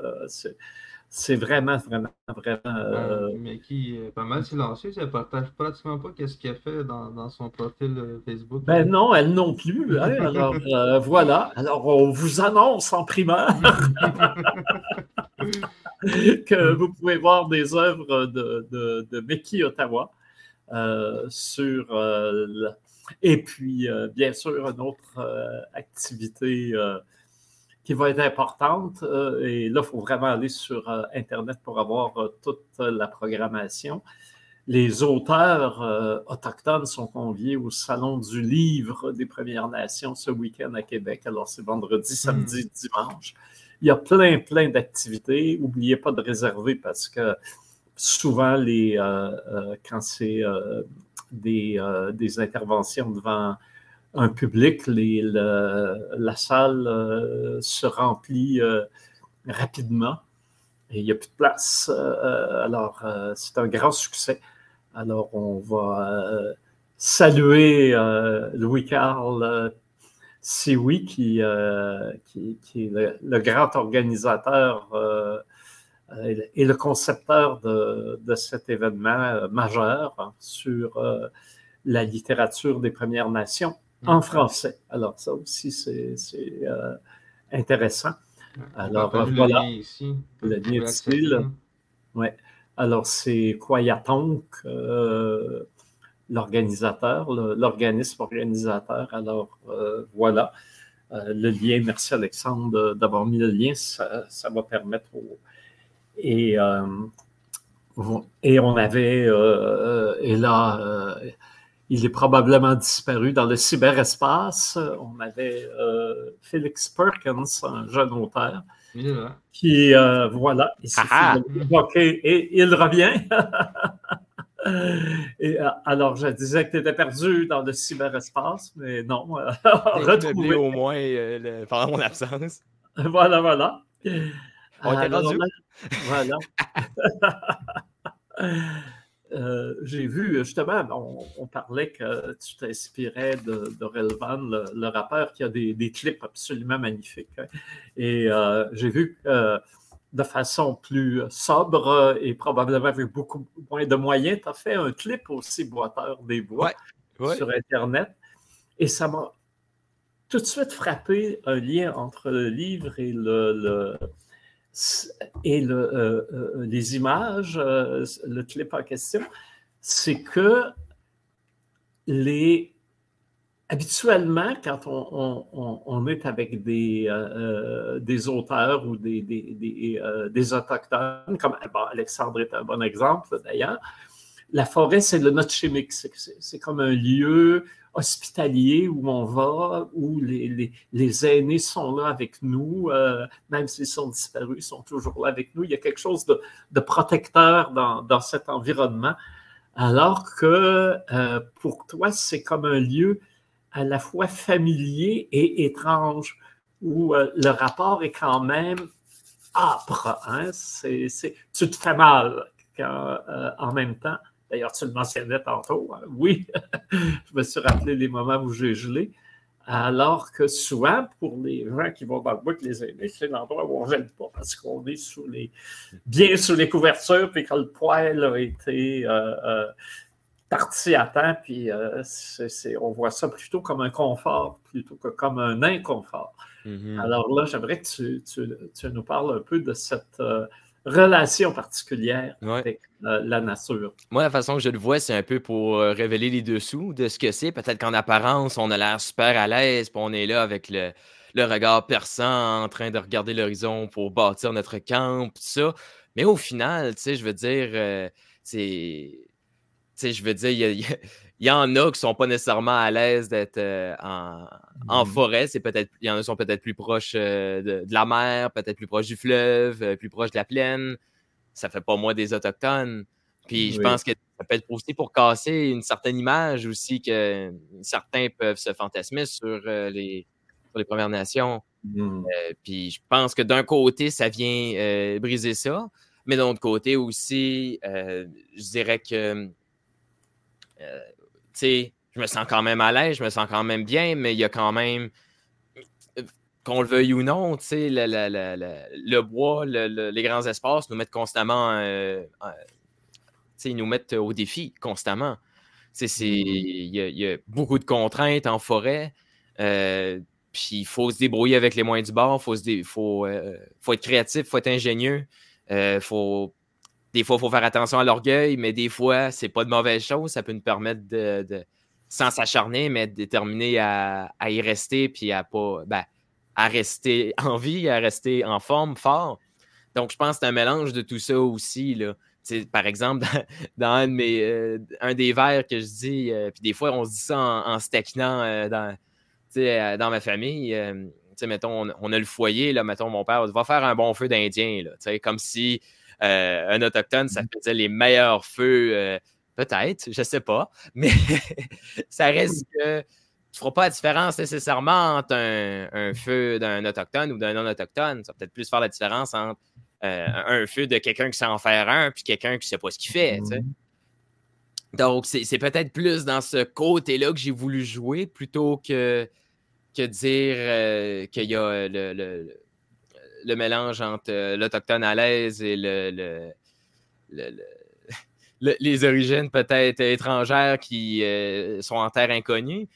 C'est vraiment, vraiment, vraiment. Euh, mais qui est pas mal silencieux, elle partage pratiquement pas ce qu'elle fait dans, son profil euh, Facebook. Ben non, elle non plus. Hein. [LAUGHS] Alors euh, voilà. Alors on vous annonce en primeur [LAUGHS] que vous pouvez voir des œuvres de, de, de Mickey Ottawa sur. et puis, bien sûr, une autre activité qui va être importante. Euh, et là, il faut vraiment aller sur euh, Internet pour avoir euh, toute la programmation. Les auteurs autochtones sont conviés au Salon du Livre des Premières Nations ce week-end à Québec. Alors, c'est vendredi, hmm. samedi, dimanche. Il y a plein, plein d'activités. N'oubliez pas de réserver parce que souvent, les, quand c'est des, des interventions devant un public, la salle euh, se remplit euh, rapidement et il n'y a plus de place. Euh, alors, c'est un grand succès. Alors, on va saluer Louis-Carl Sioui, qui, est le, grand organisateur et le concepteur de, de cet événement majeur hein, sur la littérature des Premières Nations en français. Alors, ça aussi, c'est euh, intéressant. Alors, voilà. Le lien ici. Le lien ici. Ouais. Alors, c'est Kwayatonk, euh, l'organisateur, l'organisme organisateur. Alors, euh, voilà. le lien, merci Alexandre d'avoir mis le lien. Ça, ça va permettre Et, et on avait, et là, il est probablement disparu dans le cyberespace. On avait euh, Felix Perkins, un jeune auteur, qui, euh, voilà, il et il revient. [LAUGHS] et, euh, alors, je disais que tu étais perdu dans le cyberespace, mais non. [LAUGHS] retrouvé au moins pendant mon absence. Voilà, voilà. On était Voilà. [LAUGHS] Euh, j'ai vu, justement, on, parlait que tu t'inspirais de, de Relvan, le, rappeur, qui a des, clips absolument magnifiques. Hein. Et euh, j'ai vu que de façon plus sobre et probablement avec beaucoup moins de moyens, tu as fait un clip aussi, Boiteur des Bois, sur Internet. Et ça m'a tout de suite frappé un lien entre le livre et le et euh, euh, les images, euh, le clip en question, c'est que habituellement, quand on, est avec des, auteurs ou des, des, des, autochtones, comme Alexandre est un bon exemple d'ailleurs, la forêt, c'est le note chimique. C'est comme un lieu hospitalier où on va, où les, aînés sont là avec nous, euh, même s'ils sont disparus, ils sont toujours là avec nous. Il y a quelque chose de, protecteur dans, cet environnement, alors que euh, pour toi, c'est comme un lieu à la fois familier et étrange, où euh, le rapport est quand même âpre. Hein? Tu te fais mal en même temps. D'ailleurs, tu le mentionnais tantôt. Hein. Oui, [LAUGHS] je me suis rappelé les moments où j'ai gelé. Alors que souvent, pour les gens qui vont dans le bois, les aînés, c'est l'endroit où on ne gèle pas parce qu'on est sous les, bien sous les couvertures, puis quand le poêle a été euh, euh parti à temps, puis euh, on voit ça plutôt comme un confort plutôt que comme un inconfort. Mm-hmm. Alors là, j'aimerais que tu, tu, nous parles un peu de cette, relation particulière avec euh, la nature. Moi, la façon que je le vois, c'est un peu pour euh, révéler les dessous de ce que c'est. Peut-être qu'en apparence, on a l'air super à l'aise, puis on est là avec le, regard perçant en train de regarder l'horizon pour bâtir notre camp, tout ça. Mais au final, tu sais, je veux dire, euh, c'est. Tu sais, je veux dire, il y, en a qui sont pas nécessairement à l'aise d'être en, en, mmh forêt. C'est peut-être, il y en a qui sont peut-être plus proches de, la mer, peut-être plus proches du fleuve, plus proches de la plaine. Ça fait pas moins des autochtones. Puis je pense que ça peut être aussi pour casser une certaine image aussi que certains peuvent se fantasmer sur, les, sur les Premières Nations. Mmh. puis je pense que d'un côté, ça vient briser ça. Mais d'un autre côté aussi, euh, je dirais que, euh, je me sens quand même à l'aise, je me sens quand même bien, mais il y a quand même, qu'on le veuille ou non, tu sais, le, bois, les grands espaces nous mettent constamment, euh, tu sais, nous mettent au défi constamment. Tu sais, il y, a beaucoup de contraintes en forêt. puis il faut se débrouiller avec les moyens du bord, il faut, faut, être créatif, il faut être ingénieux. Euh, faut, des fois, il faut faire attention à l'orgueil, mais des fois, c'est pas de mauvaise chose. Ça peut nous permettre de, sans s'acharner, mais de déterminer à, y rester, puis à pas, ben, à rester en vie, à rester en forme, fort. Donc, je pense que c'est un mélange de tout ça aussi. Là. par exemple, [LAUGHS] dans, un, de mes, euh, un des vers que je dis, euh, puis des fois, on se dit ça en, se taquinant dans, dans ma famille mettons, on, a le foyer, là, mettons, mon père va faire un bon feu d'Indien, comme si euh, un autochtone, ça mm-hmm. faisait les meilleurs feux, euh, peut-être, je sais pas, [LAUGHS] mais ça reste que tu ne feras pas la différence nécessairement entre un, feu d'un autochtone ou d'un non-autochtone. Ça va peut-être plus faire la différence entre euh, un feu de quelqu'un qui sait en faire un puis quelqu'un qui ne sait pas ce qu'il fait. Mm-hmm. Donc, c'est peut-être plus dans ce côté-là que j'ai voulu jouer plutôt que que dire euh, qu'il y a euh, le, mélange entre euh, l'Autochtone à l'aise et le, [LAUGHS] les origines peut-être étrangères qui sont en terre inconnue.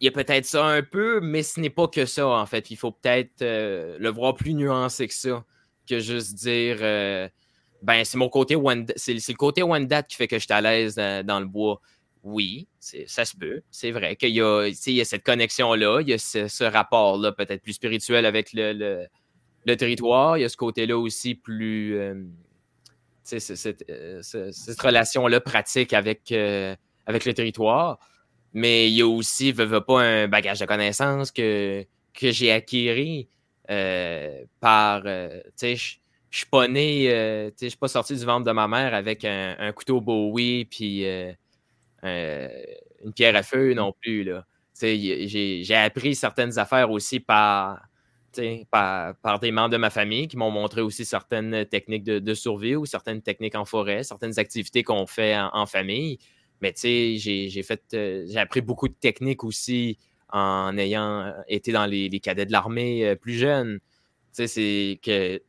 Il y a peut-être ça un peu, mais ce n'est pas que ça, en fait. Il faut peut-être le voir plus nuancé que ça, que juste dire ben c'est mon côté c'est le côté one date qui fait que je suis à l'aise dans le bois oui, ça se peut. C'est vrai qu'il y, a, cette connexion-là, il y a ce, rapport-là peut-être plus spirituel avec le, territoire. Il y a ce côté-là aussi plus. Euh, cette, euh, cette relation-là pratique avec, euh, avec le territoire. Mais il y a aussi, veux, veux pas, un bagage de connaissances que, que j'ai acquis par. je suis pas né, je suis pas sorti du ventre de ma mère avec un, un couteau Bowie, puis euh, une pierre à feu non plus. J'ai, appris certaines affaires aussi par, par, des membres de ma famille qui m'ont montré aussi certaines techniques de, survie ou certaines techniques en forêt, certaines activités qu'on fait en, famille. Mais euh, j'ai appris beaucoup de techniques aussi en ayant été dans les, cadets de l'armée euh, plus jeunes. C'est que,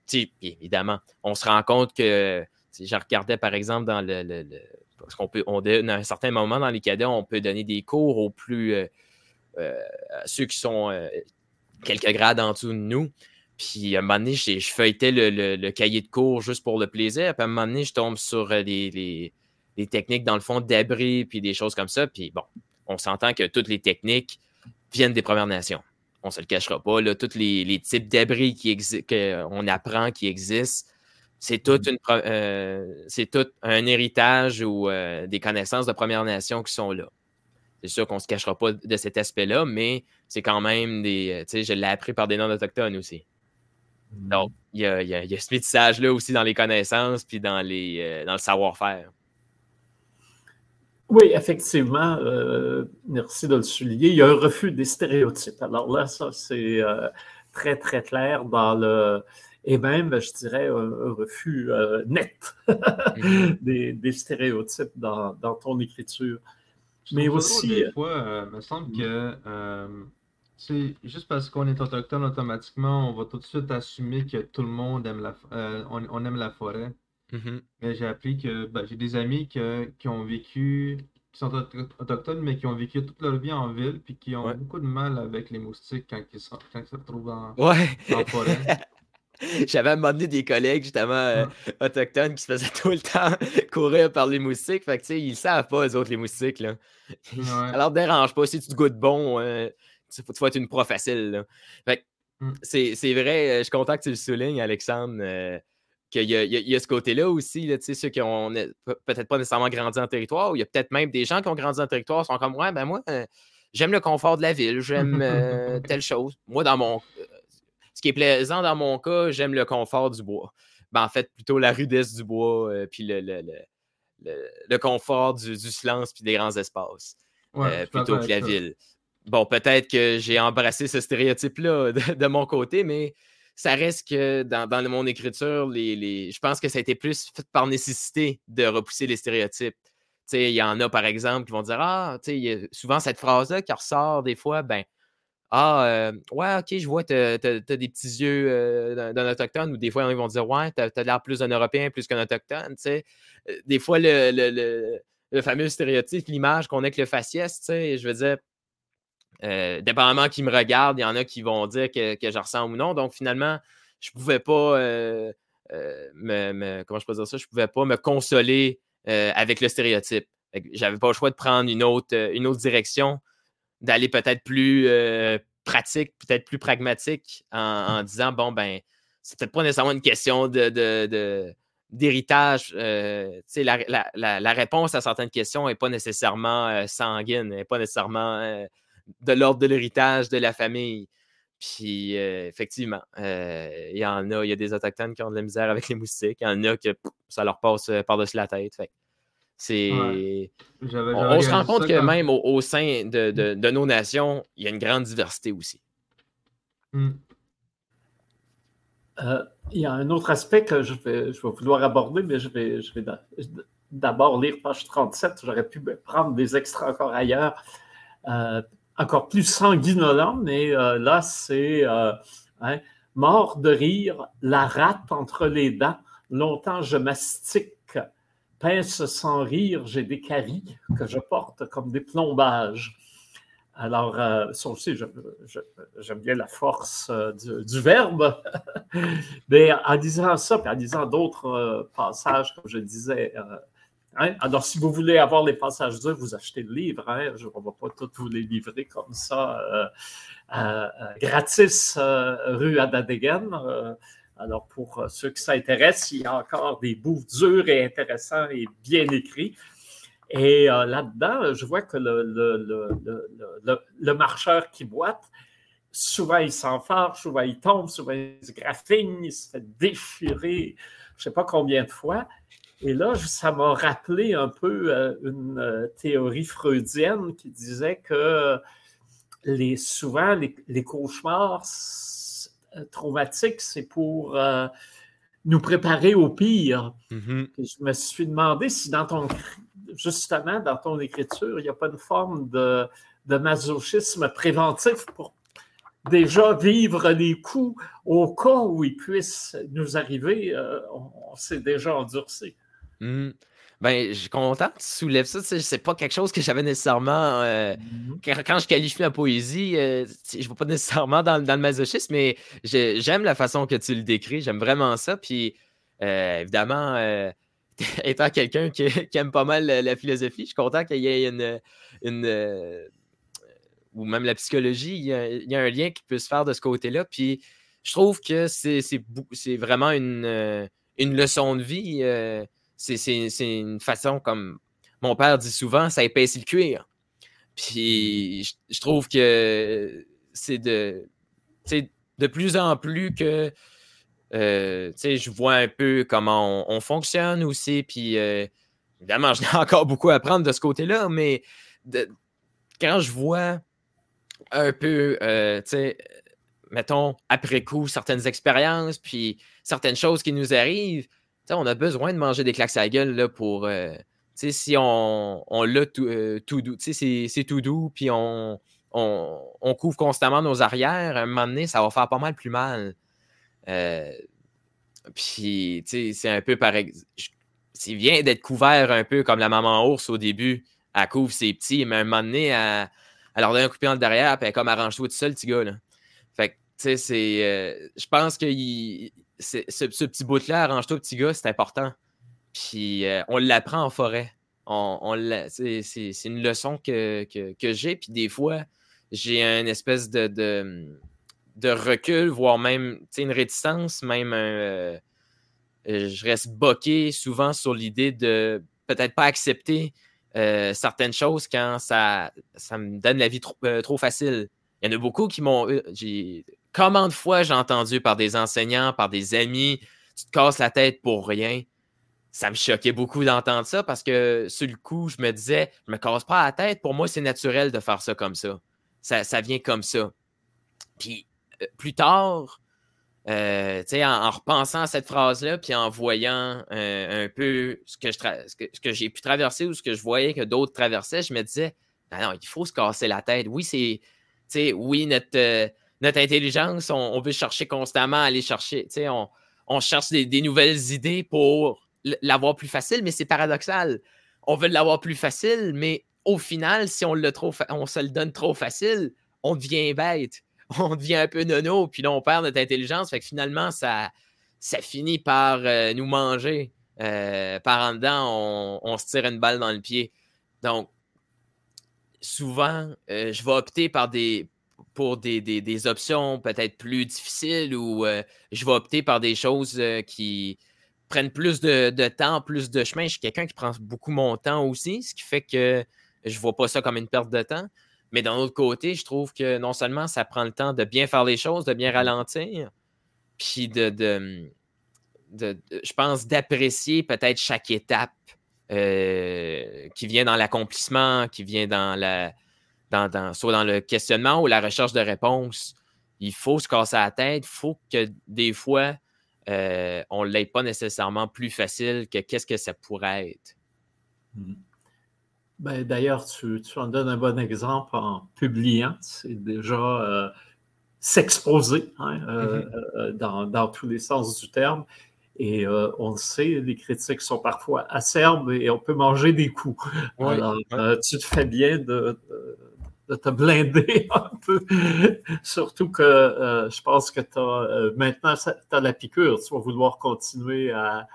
évidemment, on se rend compte que, je regardais par exemple dans le parce qu'on peut, on à un certain moment dans les cadets, on peut donner des cours aux plus euh, euh, ceux qui sont euh, quelques grades en dessous de nous. Puis à un moment donné, je, feuilletais le, cahier de cours juste pour le plaisir. Puis à un moment donné, je tombe sur les, techniques, dans le fond, d'abri, puis des choses comme ça. Puis bon, on s'entend que toutes les techniques viennent des Premières Nations. On ne se le cachera pas. Là, tous les, types d'abris qu'on apprend qui existent, c'est tout, une, euh, c'est tout un héritage ou euh, des connaissances de Première Nation qui sont là. C'est sûr qu'on ne se cachera pas de cet aspect-là, mais c'est quand même des. Euh, tu sais, je l'ai appris par des non-autochtones aussi. Mmh. Donc, il y a, y, a, y a, ce métissage-là aussi dans les connaissances puis dans, les, dans le savoir-faire. Oui, effectivement, merci de le souligner. Il y a un refus des stéréotypes. Alors là, ça, c'est très, très clair dans le et même, je dirais, un, refus euh, net mhm. [LAUGHS] des, stéréotypes dans, ton écriture. Mais aussi. Des euh, fois, euh, il me semble que c'est juste parce qu'on est autochtone, automatiquement, on va tout de suite assumer que tout le monde aime la, on, aime la forêt. Mhm. Mais j'ai appris que ben, j'ai des amis qui ont vécu, qui sont autochtones, mais qui ont vécu toute leur vie en ville, puis qui ont beaucoup de mal avec les moustiques quand ils, se retrouvent en, en forêt. [LAUGHS] j'avais donné des collègues, justement, euh, autochtones qui se faisaient [LAUGHS] tout le temps courir par les moustiques. Fait que, tu sais, ils savent pas, eux autres, les moustiques, là. Alors, dérange pas. Si tu te goûtes bon, euh, tu, faut, être une proie facile, là. Fait que, mm. c'est vrai, je suis content que tu le soulignes, Alexandre qu'il y, y, a ce côté-là aussi, là, ceux qui ont peut-être pas nécessairement grandi en territoire, ou il y a peut-être même des gens qui ont grandi en territoire sont comme Ouais, ben moi, euh, j'aime le confort de la ville, j'aime euh, [LAUGHS] telle chose. Moi, dans mon. Euh, ce qui est plaisant dans mon cas, j'aime le confort du bois. Ben, en fait, plutôt la rudesse du bois, puis le, le, le, confort du, du silence, puis des grands espaces, plutôt que la ville. Bon, peut-être que j'ai embrassé ce stéréotype-là de, mon côté, mais ça reste que dans, dans mon écriture, les, je pense que ça a été plus fait par nécessité de repousser les stéréotypes. Il y en a, par exemple, qui vont dire Ah, il y a souvent cette phrase-là qui ressort des fois, ben, ah, euh, ouais, ok, je vois, tu as, des petits yeux euh, d'un autochtone, ou des fois, ils vont dire Ouais, tu as, l'air plus d'un Européen plus qu'un autochtone. sais. Euh, des fois, le, le, le, fameux stéréotype, l'image qu'on a avec le faciès, je veux dire, dépendamment qui me regardent, il y en a qui vont dire que, que je ressemble ou non. Donc, finalement, je pouvais pas euh, me, comment je peux dire ça? Je pouvais pas me consoler avec le stéréotype. J'avais pas le choix de prendre une autre, une autre direction, d'aller peut-être plus pratique, peut-être plus pragmatique en, disant bon ben, c'est peut-être pas nécessairement une question de, d'héritage. la, la, réponse à certaines questions n'est pas nécessairement sanguine, n'est pas nécessairement de l'ordre de l'héritage de la famille. Puis, euh, effectivement, euh, il y en a, il y a des Autochtones qui ont de la misère avec les moustiques. Il y en a que ça leur passe euh, par-dessus la tête. C'est. On, se rend compte que même au, sein mmh. de, nos nations, il y a une grande diversité aussi. Mmh. il y a un autre aspect que je vais, je vais vouloir aborder, mais je vais, je vais d'abord lire page 37. J'aurais pu prendre des extraits encore ailleurs encore plus sanguinolent, mais euh, là, c'est euh, hein, mort de rire, la rate entre les dents, longtemps je mastique, pince sans rire, j'ai des caries que je porte comme des plombages. Alors, euh, ça aussi, j'aime bien la force du, verbe. [LAUGHS] Mais en disant ça, puis en disant d'autres passages, comme je disais, Hein? Alors, si vous voulez avoir les passages durs, vous achetez le livre. Hein? Je ne vais pas tous vous les livrer comme ça, euh, euh, euh, gratis, rue Adadegen. Alors, pour ceux qui s'intéressent, il y a encore des bouts durs et intéressants et bien écrits. Et là-dedans, je vois que le, marcheur qui boite, souvent il s'enfarge, souvent il tombe, souvent il se graffigne, il se fait déchirer, je ne sais pas combien de fois. Et là, ça m'a rappelé un peu euh, une euh, théorie freudienne qui disait que souvent, les, cauchemars euh, traumatiques, c'est pour nous préparer au pire. Mm-hmm. je me suis demandé si dans ton, justement, dans ton écriture, il n'y a pas une forme de, de masochisme préventif pour déjà vivre les coups au cas où ils puissent nous arriver, on s'est déjà endurci. Mmh. Ben, je suis content que tu soulèves ça. C'est pas quelque chose que j'avais nécessairement. Euh, mmh quand, je qualifie ma poésie, euh, je ne vais pas nécessairement dans, le masochisme, mais j'aime la façon que tu le décris. J'aime vraiment ça. Puis, euh, évidemment, [LAUGHS] étant quelqu'un qui, aime pas mal la, philosophie, je suis content qu'il y ait une. une ou même la psychologie, il y, a, un lien qui peut se faire de ce côté-là. Puis, je trouve que c'est vraiment une, une leçon de vie c'est une façon, comme mon père dit souvent, ça épaisse le cuir. Puis je, trouve que c'est de, de plus en plus que euh, je vois un peu comment on, fonctionne aussi. Puis euh, évidemment, [LAUGHS] je n'ai encore beaucoup à apprendre de ce côté-là, mais quand je vois un peu, euh, mettons, après coup, certaines expériences, puis certaines choses qui nous arrivent, on a besoin de manger des claques à gueule là, pour. Euh, si on, on l'a tout, euh, tout doux, c'est tout doux, puis on, on, couvre constamment nos arrières, à un moment donné, ça va faire pas mal plus mal. Euh, puis, c'est un peu pareil. C'est bien d'être couvert un peu comme la maman ours au début. Elle couvre ses petits, mais à un moment donné, elle, leur donne un coup de pied derrière, puis elle comme arrange-toi tout seul, petit gars. Là. Fait que, tu sais, c'est. je pense qu'il ce, petit bout-là, arrange-toi, petit gars, c'est important. Puis on l'apprend en forêt. On, c'est, une leçon que, que, j'ai. Puis des fois, j'ai une espèce de, de, recul, voire même une réticence, même un, je reste boqué souvent sur l'idée de peut-être pas accepter euh, certaines choses quand ça, ça me donne la vie trop, euh, trop facile. Il y en a beaucoup qui m'ont. Euh, comment de fois j'ai entendu par des enseignants, par des amis, tu te casses la tête pour rien? Ça me choquait beaucoup d'entendre ça parce que sur le coup, je me disais, je me casse pas la tête. Pour moi, c'est naturel de faire ça comme ça. Ça, ça vient comme ça. Puis plus tard, euh, en, repensant à cette phrase-là, puis en voyant euh, un peu ce que, j'ai pu traverser ou ce que je voyais que d'autres traversaient, je me disais, ben non, il faut se casser la tête. Oui, c'est, oui, notre, euh, notre intelligence, on, veut chercher constamment, aller chercher, on, on cherche des, nouvelles idées pour l'avoir plus facile, mais c'est paradoxal. On veut l'avoir plus facile, mais au final, si on, le on se le donne trop facile, on devient bête. [LAUGHS] on devient un peu nono, puis là, on perd notre intelligence. Fait que finalement, ça, ça finit par euh, nous manger. Euh, par en dedans, on, se tire une balle dans le pied. Donc, souvent, euh, je vais opter par des, pour des, options peut-être plus difficiles ou je vais opter par des choses qui prennent plus de, de, temps, plus de chemin. Je suis quelqu'un qui prend beaucoup mon temps aussi, ce qui fait que je ne vois pas ça comme une perte de temps. Mais d'un autre côté, je trouve que non seulement ça prend le temps de bien faire les choses, de bien ralentir, puis de, de, je pense, d'apprécier peut-être chaque étape euh, qui vient dans l'accomplissement, qui vient dans la, dans, dans, soit dans le questionnement ou la recherche de réponses. Il faut se casser la tête, il faut que des fois, euh, on ne l'ait pas nécessairement plus facile que qu'est-ce que ça pourrait être. Mmh. Ben, D'ailleurs, tu, tu, en donnes un bon exemple en publiant. C'est déjà euh, s'exposer hein, euh, mm-hmm. dans, dans, tous les sens du terme. Et on le sait, les critiques sont parfois acerbes et on peut manger des coups. Alors, tu te fais bien de, de, te blinder [LAUGHS] un peu. Surtout que je pense que as, maintenant, tu as la piqûre. Tu vas vouloir continuer à,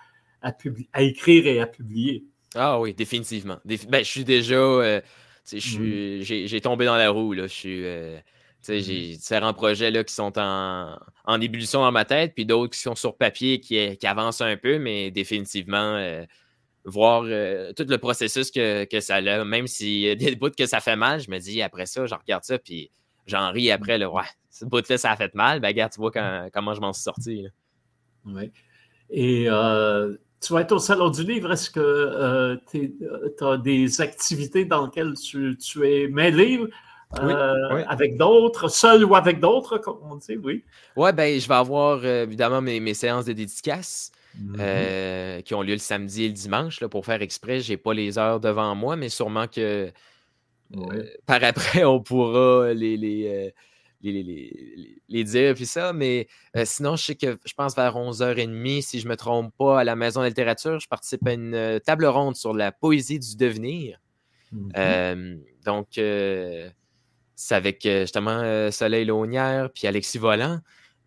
à, à écrire et à publier. Ah oui, définitivement. ben, je suis déjà. Euh, mmh. j'ai tombé dans la roue. Là. Je suis. Euh, j'ai différents projets là, qui sont en, en ébullition dans ma tête, puis d'autres qui sont sur papier, qui, qui, avancent un peu, mais définitivement, euh, voir tout le processus que, que ça a, même s'il y a des [LAUGHS] bouts que ça fait mal, je me dis après ça, je regarde ça, puis j'en ris après. Là, ouais, ce bout-là, ça a fait mal. Ben, regarde, tu vois comment je m'en suis sorti. Oui. Et tu vas être au Salon du Livre. Est-ce que euh, tu as des activités dans lesquelles tu, es mêlé euh, avec d'autres, seul ou avec d'autres, comme on dit, oui? Oui, ben, je vais avoir euh, évidemment mes, séances de dédicaces. Mm-hmm. qui ont lieu le samedi et le dimanche. Là, pour faire exprès, je n'ai pas les heures devant moi, mais sûrement que par après, [LAUGHS] on pourra les, les, les, dire, puis ça. Mais euh, sinon, je sais que je pense vers 11h30, si je ne me trompe pas, à la Maison de la littérature, je participe à une euh, table ronde sur la poésie du devenir. Euh, donc, c'est avec justement Soleil Launière puis Alexis Volant.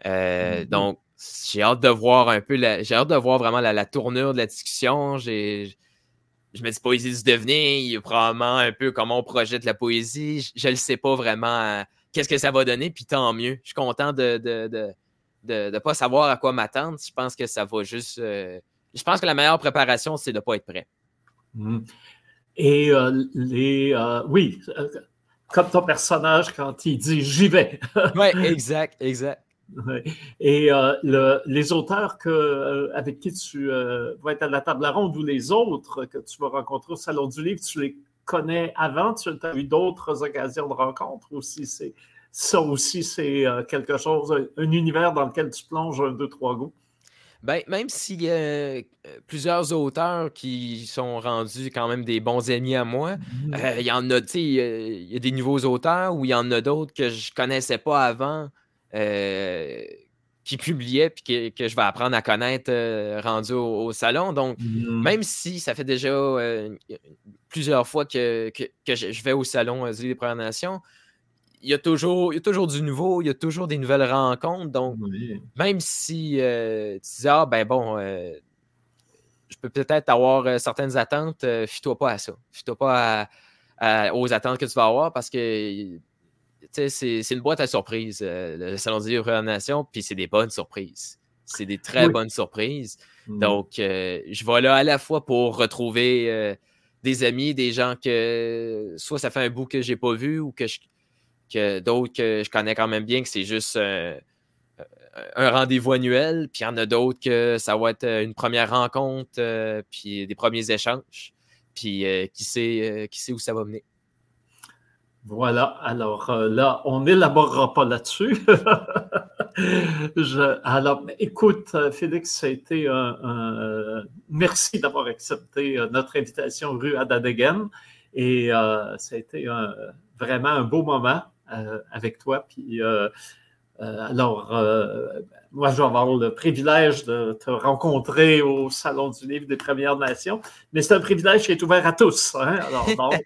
Mm-hmm. Donc, j'ai hâte de voir un peu, j'ai hâte de voir vraiment la, tournure de la discussion. J'ai je me dis poésie du devenir, probablement un peu comment on projette la poésie. Je ne le sais pas vraiment qu'est-ce que ça va donner, puis tant mieux. Je suis content de ne de, de, pas savoir à quoi m'attendre. Je pense que ça va juste. Euh, je pense que la meilleure préparation, c'est de ne pas être prêt. Mmh. Et euh, les. Euh, oui, comme ton personnage quand il dit j'y vais. oui, [LAUGHS] exact, exact. Et le, les auteurs que, avec qui tu vas être à la table ronde ou les autres que tu vas rencontrer au Salon du Livre, tu les connais avant? Tu as eu d'autres occasions de rencontre aussi? C'est, ça aussi, c'est euh, quelque chose, un univers dans lequel tu plonges un, deux, trois goûts? Ben, même s'il y a euh, plusieurs auteurs qui sont rendus quand même des bons amis à moi, mmh. euh, il y en a, tu sais, il y a des nouveaux auteurs ou il y en a d'autres que je connaissais pas avant qui publiait puis que, je vais apprendre à connaître euh, rendu au, salon. Donc, mmh. même si ça fait déjà euh, plusieurs fois que, que, je, vais au salon euh, des Premières Nations, il y, a toujours, il y a toujours du nouveau, il y a toujours des nouvelles rencontres. Donc, même si euh, tu dis, ah, ben bon, euh, je peux peut-être avoir euh, certaines attentes, fie-toi pas à ça. Fie-toi pas aux attentes que tu vas avoir parce que c'est une boîte à surprises, le Salon du Livre Nation, puis c'est des bonnes surprises. C'est des très bonnes surprises. Mm. Donc, je vais là à la fois pour retrouver des amis, des gens que soit ça fait un bout que j'ai pas vu ou que je que d'autres que je connais quand même bien, que c'est juste un, rendez-vous annuel. Puis il y en a d'autres que ça va être une première rencontre, euh, puis des premiers échanges. Puis euh, qui, sait, euh, qui sait où ça va mener. Voilà, alors là, on n'élaborera pas là-dessus. [LAUGHS] alors, écoute, Félix, ça a été un, merci d'avoir accepté notre invitation rue Adadegen. Et ça a été vraiment un beau moment. Euh, avec toi. Puis, euh, euh, alors, moi, je vais avoir le privilège de te rencontrer au Salon du Livre des Premières Nations, mais c'est un privilège qui est ouvert à tous. Hein? Alors, [LAUGHS] donc,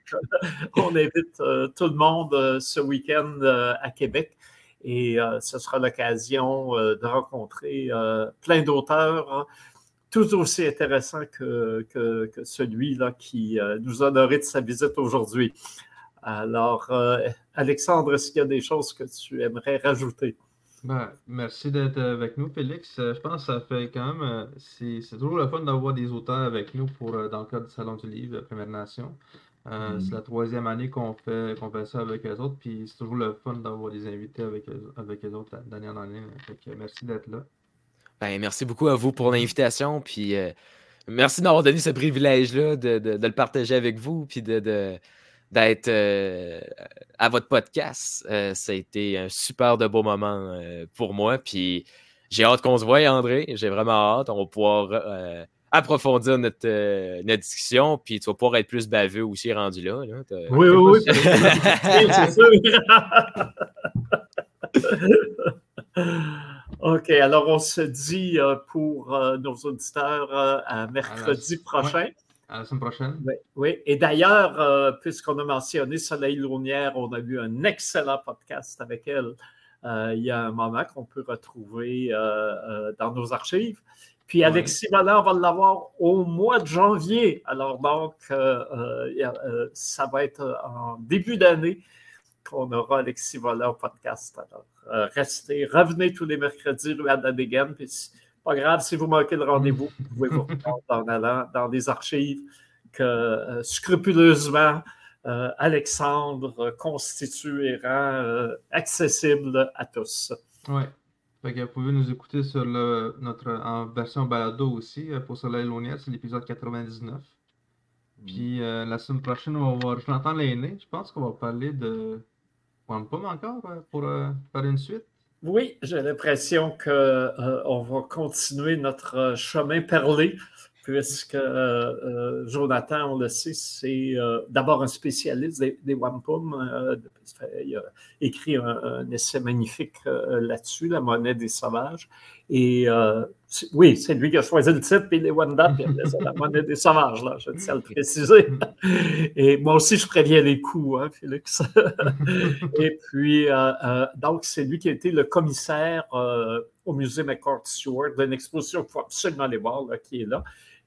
on invite tout le monde ce week-end à Québec et ce sera l'occasion de rencontrer plein d'auteurs tout aussi intéressants que, que, que celui-là qui nous a honoré de sa visite aujourd'hui. Alors, euh, Alexandre, est-ce qu'il y a des choses que tu aimerais rajouter? Ben, merci d'être avec nous, Félix. Euh, je pense que ça fait quand même. Euh, c'est, toujours le fun d'avoir des auteurs avec nous pour, dans le cadre du Salon du Livre, Première Nation. Mm. C'est la troisième année qu'on fait, qu'on fait ça avec eux autres, puis c'est toujours le fun d'avoir des invités avec eux, avec autres d'année en année. merci d'être là. Ben, merci beaucoup à vous pour l'invitation, puis merci d'avoir donné ce privilège-là de, de, le partager avec vous, puis de d'être euh, à votre podcast. Euh, ça a été un super de beau moment euh, pour moi. Puis j'ai hâte qu'on se voie, André. J'ai vraiment hâte. On va pouvoir approfondir notre, discussion. Puis tu vas pouvoir être plus baveux aussi rendu là. Oui, oui, oui. [LAUGHS] c'est sûr. [LAUGHS] OK, alors on se dit pour nos auditeurs à mercredi prochain. À la semaine prochaine. Oui, et d'ailleurs, euh, puisqu'on a mentionné Soleil Launière, on a eu un excellent podcast avec elle euh, il y a un moment qu'on peut retrouver euh, dans nos archives. Puis Alexis Vallant, on va l'avoir au mois de janvier. Alors donc, ça va être en début d'année qu'on aura Alexis au podcast. Alors, restez, revenez tous les mercredis, rue Adadegen, puis pas grave, si vous manquez le rendez-vous, vous pouvez vous rendre en allant dans des archives que euh, scrupuleusement euh, Alexandre constitue et rend euh, accessible à tous. Oui. vous pouvez nous écouter sur le, notre, en version balado aussi pour Soleil Launière, c'est l'épisode 99. Mm. Puis la semaine prochaine, on va voir Jonathan L'aîné. Je pense qu'on va parler de Wampum encore pour faire une suite. Oui, j'ai l'impression qu'on euh, va continuer notre euh, chemin perlé, puisque euh, Jonathan, on le sait, c'est d'abord un spécialiste des, des wampum. il a écrit un essai magnifique là-dessus, La monnaie des sauvages. Et euh, oui, c'est lui qui a choisi le titre, puis les Wanda, puis la monnaie des sauvages, là, je tiens à le préciser. Et moi aussi, je préviens les coups, hein, Félix. [LAUGHS] Et puis, euh, euh, donc, c'est lui qui a été le commissaire au musée McCourt Stewart d'une exposition qu'il faut absolument aller voir, là, qui est là.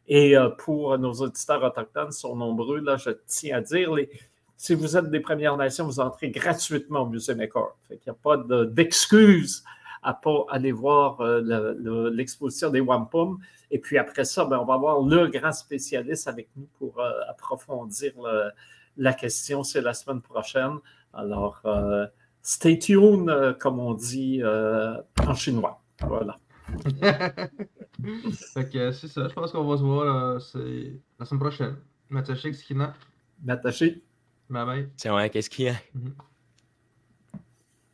Et pour nos auditeurs autochtones, ils sont nombreux, là, je tiens à dire, les, si vous êtes des Premières Nations, vous entrez gratuitement au musée McCourt. Il n'y a pas d'excuses à pas aller voir euh, l'exposition des wampum. Et puis après ça, ben, on va avoir le grand spécialiste avec nous pour euh, approfondir la question. C'est la semaine prochaine. Alors, euh, stay tuned, comme on dit en chinois. Voilà. [LAUGHS] c'est ça. Je pense qu'on va se voir la semaine prochaine. Matashi, Skina. Matashi. Bye bye. C'est vrai, qu'est-ce qu'il y a?